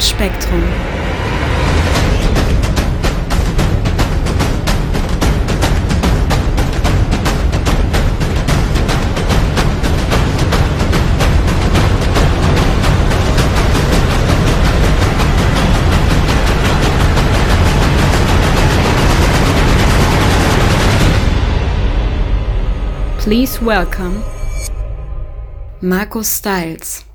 Spektrum. Please welcome Marco Styles.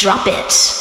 Drop it.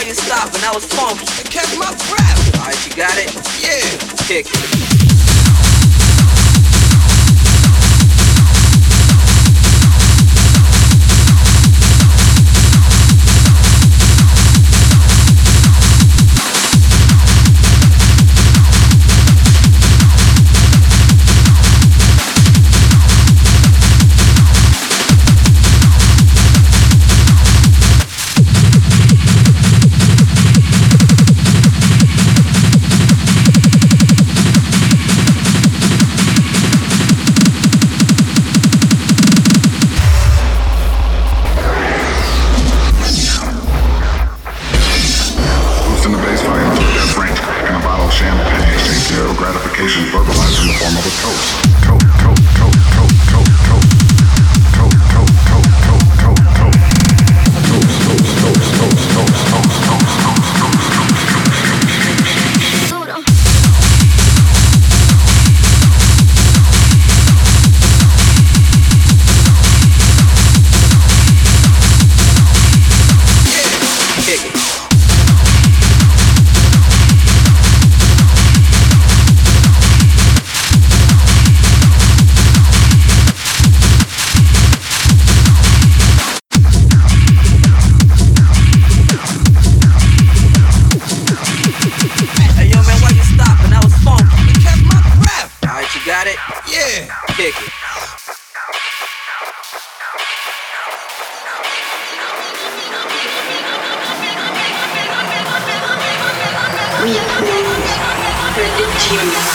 Why you stopping? That was funky. I catch my breath. Alright, you got it? Yeah. Kick it. coast. kick it. We move the juice.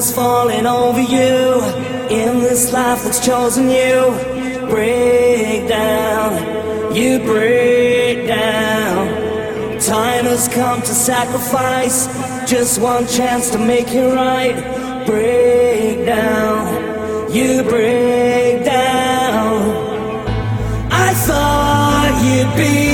Darkness falling over you in this life that's chosen you. Break down, you break down. Time has come to sacrifice just one chance to make it right. Break down, you break down. I thought you'd be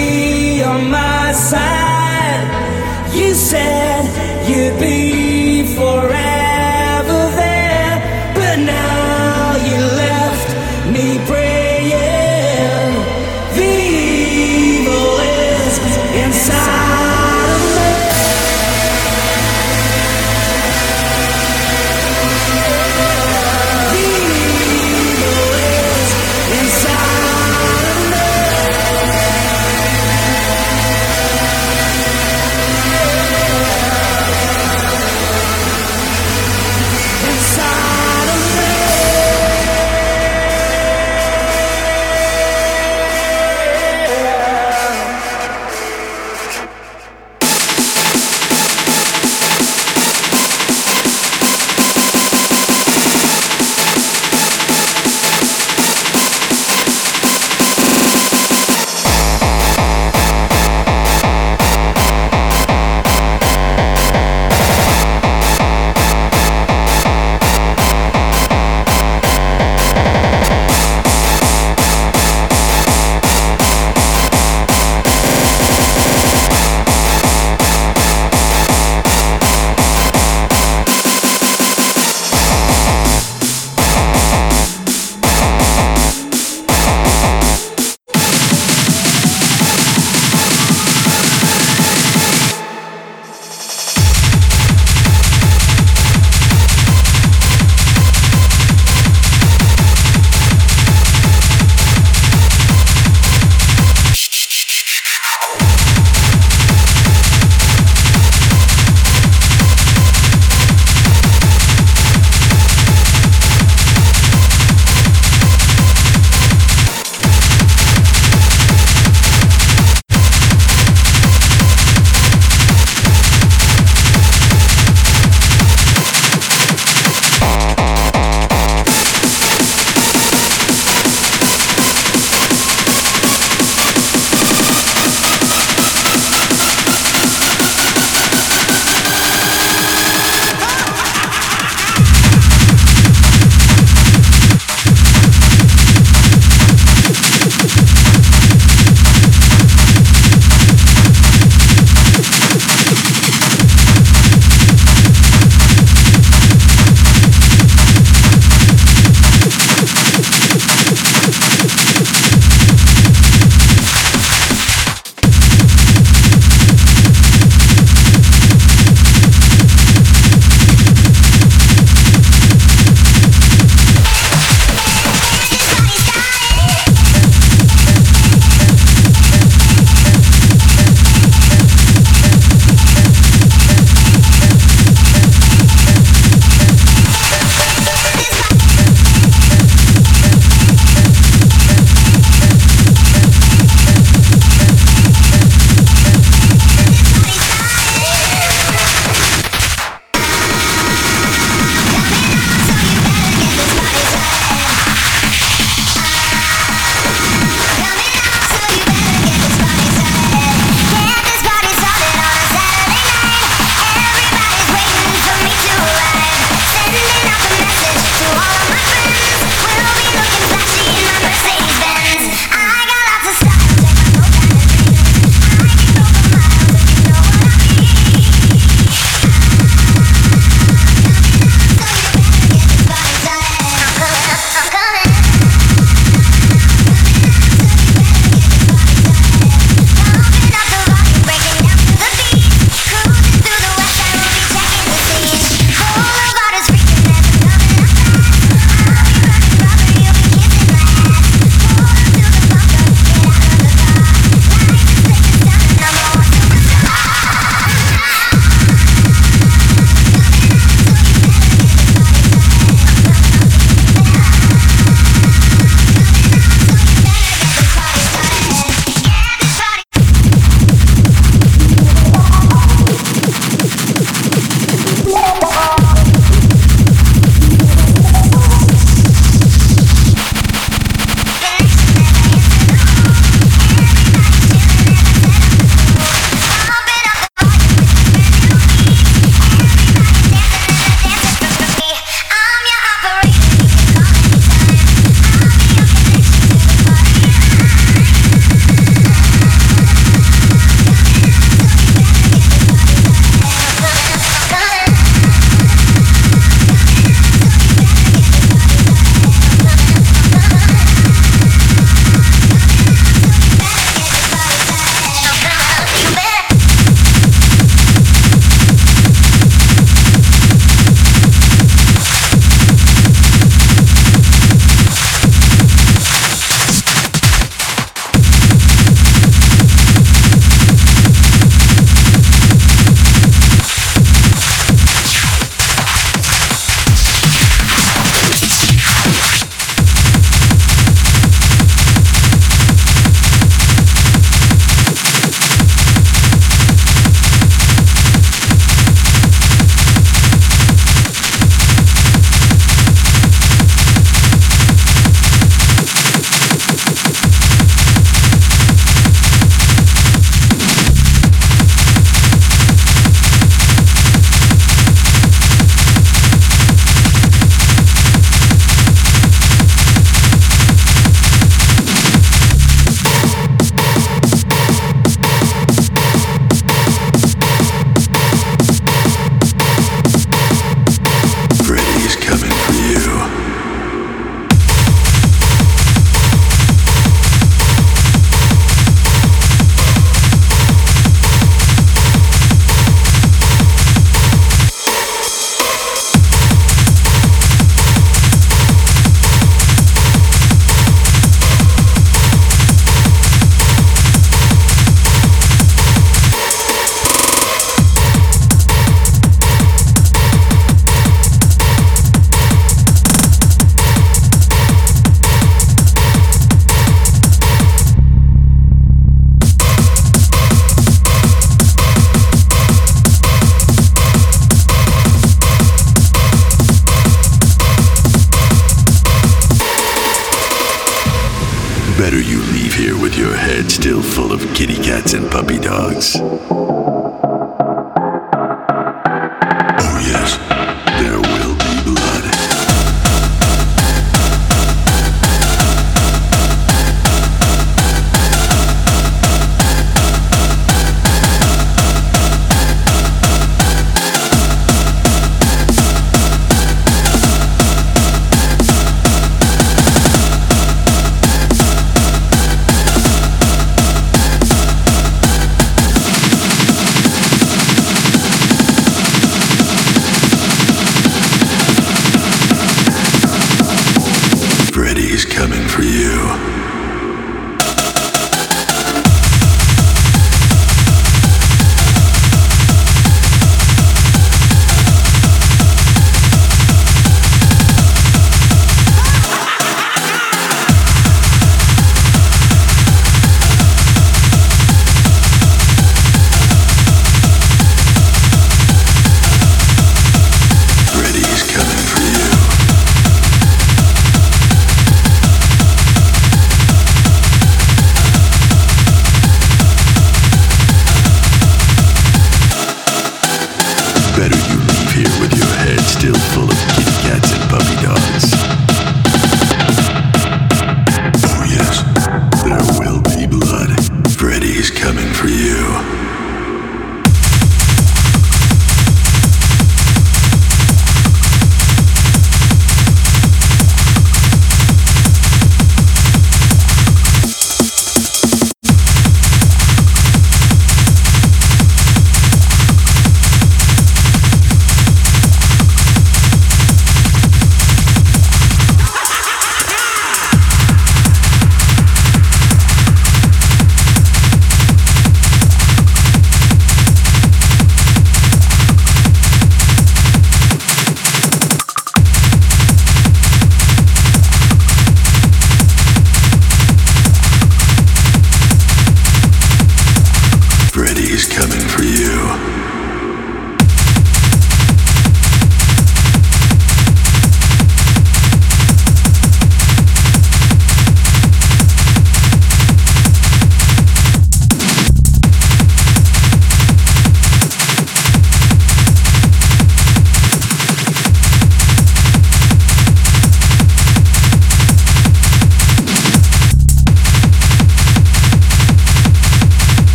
better you leave here with your head still full of kitty cats and puppy dogs.